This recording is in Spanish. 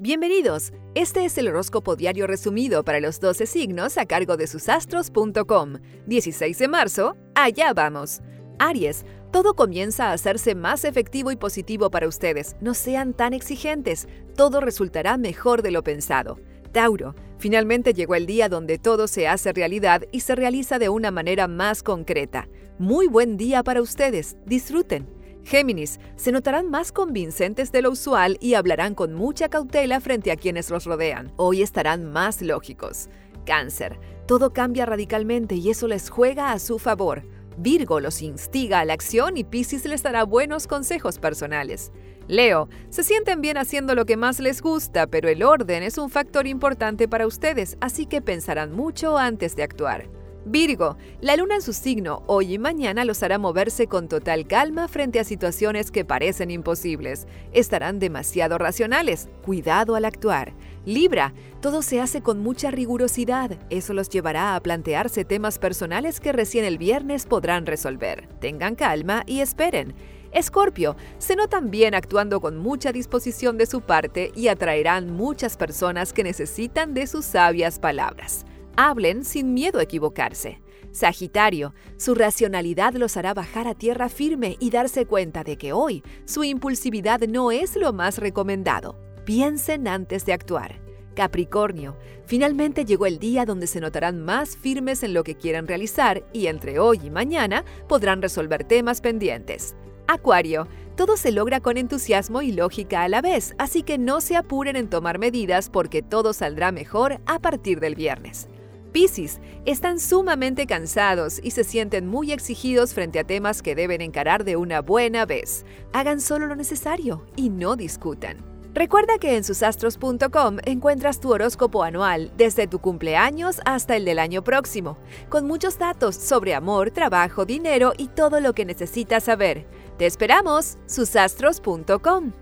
Bienvenidos. Este es el horóscopo diario resumido para los 12 signos a cargo de susastros.com. 16 de marzo, allá vamos. Aries, todo comienza a hacerse más efectivo y positivo para ustedes. No sean tan exigentes. Todo resultará mejor de lo pensado. Tauro, finalmente llegó el día donde todo se hace realidad y se realiza de una manera más concreta. Muy buen día para ustedes. Disfruten. Géminis, se notarán más convincentes de lo usual y hablarán con mucha cautela frente a quienes los rodean. Hoy estarán más lógicos. Cáncer, todo cambia radicalmente y eso les juega a su favor. Virgo los instiga a la acción y Piscis les dará buenos consejos personales. Leo, se sienten bien haciendo lo que más les gusta, pero el orden es un factor importante para ustedes, así que pensarán mucho antes de actuar. Virgo, la luna en su signo hoy y mañana los hará moverse con total calma frente a situaciones que parecen imposibles. Estarán demasiado racionales, cuidado al actuar. Libra, todo se hace con mucha rigurosidad, eso los llevará a plantearse temas personales que recién el viernes podrán resolver. Tengan calma y esperen. Escorpio, se notan bien actuando con mucha disposición de su parte y atraerán muchas personas que necesitan de sus sabias palabras. Hablen sin miedo a equivocarse. Sagitario, su racionalidad los hará bajar a tierra firme y darse cuenta de que hoy su impulsividad no es lo más recomendado. Piensen antes de actuar. Capricornio, finalmente llegó el día donde se notarán más firmes en lo que quieran realizar y entre hoy y mañana podrán resolver temas pendientes. Acuario, todo se logra con entusiasmo y lógica a la vez, así que no se apuren en tomar medidas porque todo saldrá mejor a partir del viernes. Están sumamente cansados y se sienten muy exigidos frente a temas que deben encarar de una buena vez. Hagan solo lo necesario y no discutan. Recuerda que en susastros.com encuentras tu horóscopo anual desde tu cumpleaños hasta el del año próximo, con muchos datos sobre amor, trabajo, dinero y todo lo que necesitas saber. Te esperamos, susastros.com.